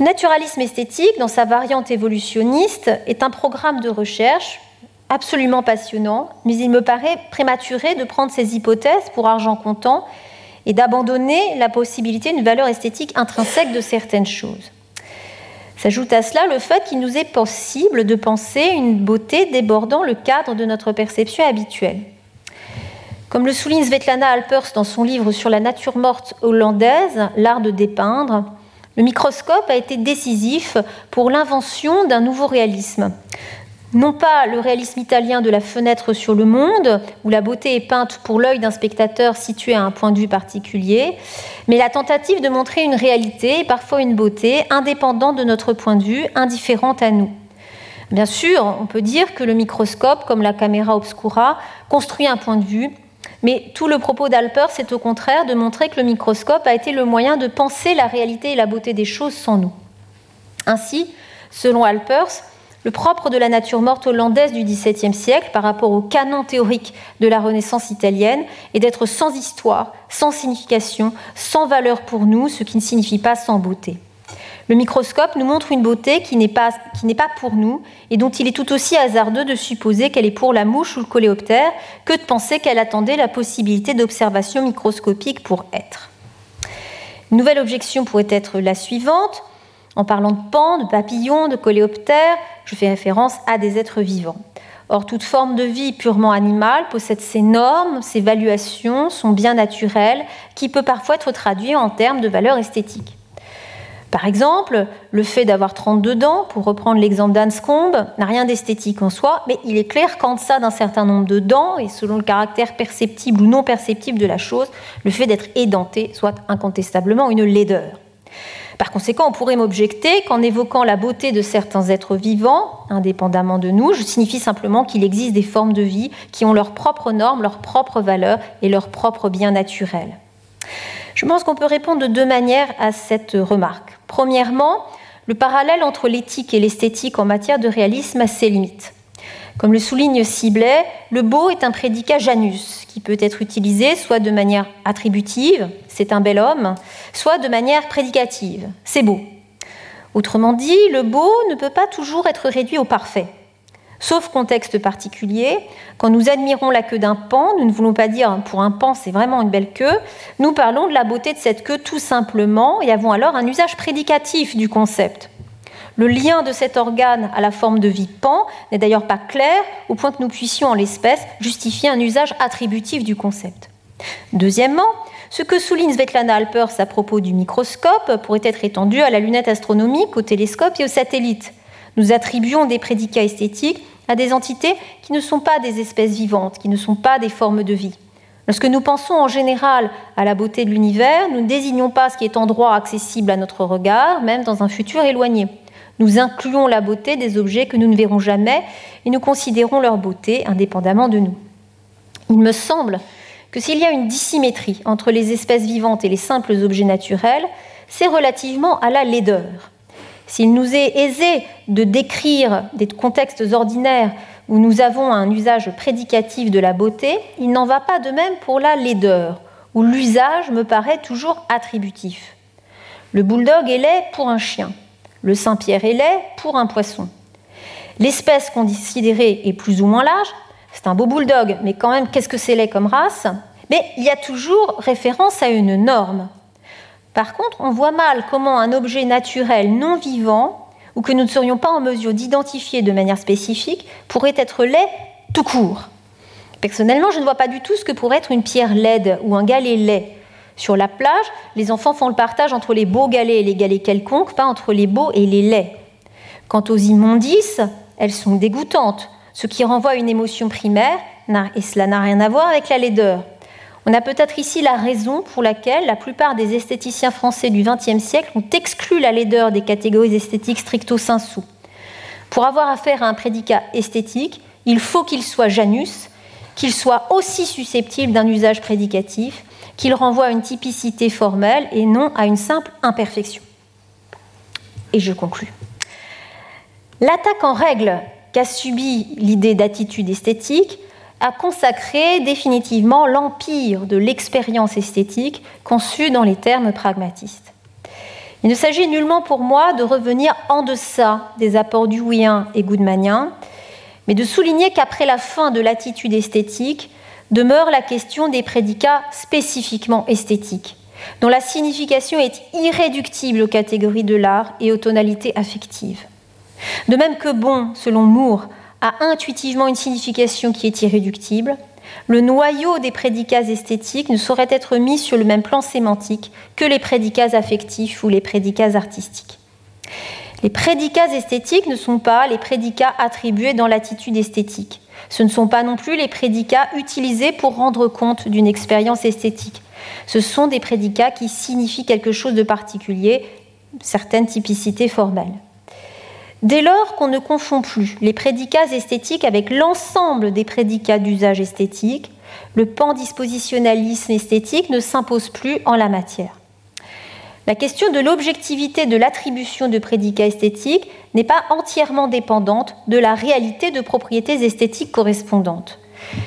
Naturalisme esthétique, dans sa variante évolutionniste, est un programme de recherche absolument passionnant, mais il me paraît prématuré de prendre ces hypothèses pour argent comptant et d'abandonner la possibilité d'une valeur esthétique intrinsèque de certaines choses. S'ajoute à cela le fait qu'il nous est possible de penser une beauté débordant le cadre de notre perception habituelle. Comme le souligne Svetlana Alpers dans son livre sur la nature morte hollandaise, L'art de dépeindre, le microscope a été décisif pour l'invention d'un nouveau réalisme. Non pas le réalisme italien de la fenêtre sur le monde, où la beauté est peinte pour l'œil d'un spectateur situé à un point de vue particulier, mais la tentative de montrer une réalité et parfois une beauté indépendante de notre point de vue, indifférente à nous. Bien sûr, on peut dire que le microscope, comme la caméra obscura, construit un point de vue mais tout le propos d'Alpers, c'est au contraire de montrer que le microscope a été le moyen de penser la réalité et la beauté des choses sans nous. Ainsi, selon Alpers, le propre de la nature morte hollandaise du XVIIe siècle par rapport au canon théorique de la Renaissance italienne est d'être sans histoire, sans signification, sans valeur pour nous, ce qui ne signifie pas sans beauté. Le microscope nous montre une beauté qui n'est pas, pour nous et dont il est tout aussi hasardeux de supposer qu'elle est pour la mouche ou le coléoptère que de penser qu'elle attendait la possibilité d'observation microscopique pour être. Une nouvelle objection pourrait être la suivante. En parlant de pans, de papillons, de coléoptères, je fais référence à des êtres vivants. Or, toute forme de vie purement animale possède ses normes, ses valuations, son bien naturel, qui peut parfois être traduit en termes de valeur esthétique. Par exemple, le fait d'avoir 32 dents, pour reprendre l'exemple d'Anscombe, n'a rien d'esthétique en soi, mais il est clair qu'en deçà d'un certain nombre de dents, et selon le caractère perceptible ou non perceptible de la chose, le fait d'être édenté soit incontestablement une laideur. Par conséquent, on pourrait m'objecter qu'en évoquant la beauté de certains êtres vivants, indépendamment de nous, je signifie simplement qu'il existe des formes de vie qui ont leurs propres normes, leurs propres valeurs et leurs propres biens naturels. Je pense qu'on peut répondre de deux manières à cette remarque. Premièrement, le parallèle entre l'éthique et l'esthétique en matière de réalisme a ses limites. Comme le souligne Siblet, le beau est un prédicat Janus qui peut être utilisé soit de manière attributive, c'est un bel homme, soit de manière prédicative, c'est beau. Autrement dit, le beau ne peut pas toujours être réduit au parfait. Sauf contexte particulier, quand nous admirons la queue d'un pan, nous ne voulons pas dire pour un pan c'est vraiment une belle queue, nous parlons de la beauté de cette queue tout simplement et avons alors un usage prédicatif du concept. Le lien de cet organe à la forme de vie pan n'est d'ailleurs pas clair au point que nous puissions en l'espèce justifier un usage attributif du concept. Deuxièmement, Ce que souligne Svetlana Alpers à propos du microscope pourrait être étendu à la lunette astronomique, au télescope et aux satellites. Nous attribuons des prédicats esthétiques à des entités qui ne sont pas des espèces vivantes, qui ne sont pas des formes de vie. Lorsque nous pensons en général à la beauté de l'univers, nous ne désignons pas ce qui est en droit accessible à notre regard, même dans un futur éloigné. Nous incluons la beauté des objets que nous ne verrons jamais et nous considérons leur beauté indépendamment de nous. Il me semble que s'il y a une dissymétrie entre les espèces vivantes et les simples objets naturels, c'est relativement à la laideur. S'il nous est aisé de décrire des contextes ordinaires où nous avons un usage prédicatif de la beauté, il n'en va pas de même pour la laideur, où l'usage me paraît toujours attributif. Le bulldog est laid pour un chien, le Saint-Pierre est laid pour un poisson. L'espèce considérée est plus ou moins large, c'est un beau bulldog, mais quand même, qu'est-ce que c'est laid comme race? Mais il y a toujours référence à une norme. Par contre, on voit mal comment un objet naturel non vivant ou que nous ne serions pas en mesure d'identifier de manière spécifique pourrait être laid tout court. Personnellement, je ne vois pas du tout ce que pourrait être une pierre laide ou un galet laid. Sur la plage, les enfants font le partage entre les beaux galets et les galets quelconques, pas entre les beaux et les laids. Quant aux immondices, elles sont dégoûtantes, ce qui renvoie à une émotion primaire, et cela n'a rien à voir avec la laideur. On a peut-être ici la raison pour laquelle la plupart des esthéticiens français du XXe siècle ont exclu la laideur des catégories esthétiques stricto sensu. Pour avoir affaire à un prédicat esthétique, il faut qu'il soit janus, qu'il soit aussi susceptible d'un usage prédicatif, qu'il renvoie à une typicité formelle et non à une simple imperfection. Et je conclus. L'attaque en règle qu'a subie l'idée d'attitude esthétique a consacré définitivement l'empire de l'expérience esthétique conçue dans les termes pragmatistes. Il ne s'agit nullement pour moi de revenir en deçà des apports duwien et goodmanien, mais de souligner qu'après la fin de l'attitude esthétique demeure la question des prédicats spécifiquement esthétiques, dont la signification est irréductible aux catégories de l'art et aux tonalités affectives. De même que bon, selon Moore, a intuitivement une signification qui est irréductible, le noyau des prédicats esthétiques ne saurait être mis sur le même plan sémantique que les prédicats affectifs ou les prédicats artistiques. Les prédicats esthétiques ne sont pas les prédicats attribués dans l'attitude esthétique. Ce ne sont pas non plus les prédicats utilisés pour rendre compte d'une expérience esthétique. Ce sont des prédicats qui signifient quelque chose de particulier, certaines typicités formelles. Dès lors qu'on ne confond plus les prédicats esthétiques avec l'ensemble des prédicats d'usage esthétique, le pandispositionnalisme esthétique ne s'impose plus en la matière. La question de l'objectivité de l'attribution de prédicats esthétiques n'est pas entièrement dépendante de la réalité de propriétés esthétiques correspondantes.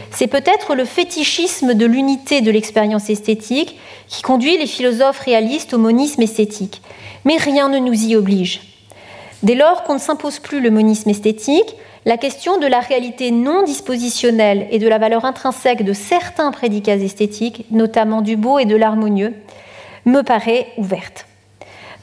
C'est peut-être le fétichisme de l'unité de l'expérience esthétique qui conduit les philosophes réalistes au monisme esthétique, mais rien ne nous y oblige. Dès lors qu'on ne s'impose plus le monisme esthétique, la question de la réalité non dispositionnelle et de la valeur intrinsèque de certains prédicats esthétiques, notamment du beau et de l'harmonieux, me paraît ouverte.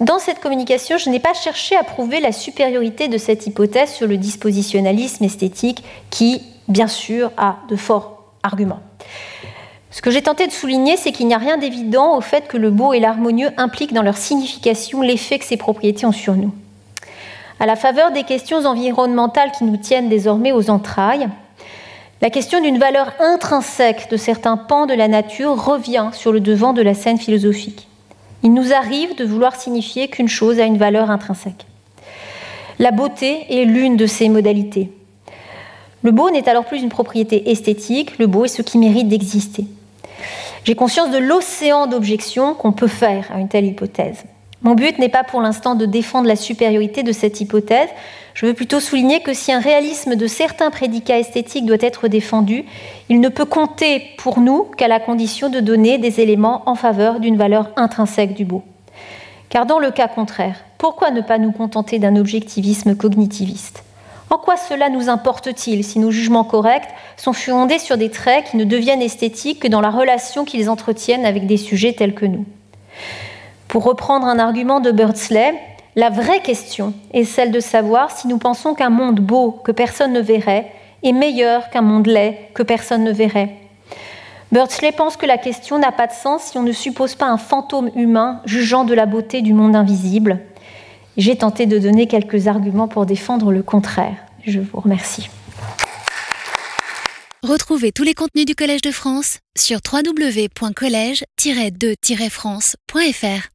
Dans cette communication, je n'ai pas cherché à prouver la supériorité de cette hypothèse sur le dispositionnalisme esthétique qui, bien sûr, a de forts arguments. Ce que j'ai tenté de souligner, c'est qu'il n'y a rien d'évident au fait que le beau et l'harmonieux impliquent dans leur signification l'effet que ces propriétés ont sur nous. À la faveur des questions environnementales qui nous tiennent désormais aux entrailles, la question d'une valeur intrinsèque de certains pans de la nature revient sur le devant de la scène philosophique. Il nous arrive de vouloir signifier qu'une chose a une valeur intrinsèque. La beauté est l'une de ces modalités. Le beau n'est alors plus une propriété esthétique, le beau est ce qui mérite d'exister. J'ai conscience de l'océan d'objections qu'on peut faire à une telle hypothèse. Mon but n'est pas pour l'instant de défendre la supériorité de cette hypothèse. Je veux plutôt souligner que si un réalisme de certains prédicats esthétiques doit être défendu, il ne peut compter pour nous qu'à la condition de donner des éléments en faveur d'une valeur intrinsèque du beau. Car dans le cas contraire, pourquoi ne pas nous contenter d'un objectivisme cognitiviste? En quoi cela nous importe-t-il si nos jugements corrects sont fondés sur des traits qui ne deviennent esthétiques que dans la relation qu'ils entretiennent avec des sujets tels que nous? Pour reprendre un argument de Birdsley, la vraie question est celle de savoir si nous pensons qu'un monde beau que personne ne verrait est meilleur qu'un monde laid que personne ne verrait. Birdsley pense que la question n'a pas de sens si on ne suppose pas un fantôme humain jugeant de la beauté du monde invisible. J'ai tenté de donner quelques arguments pour défendre le contraire. Je vous remercie. Retrouvez tous les contenus du Collège de France sur www.colège-2-france.fr.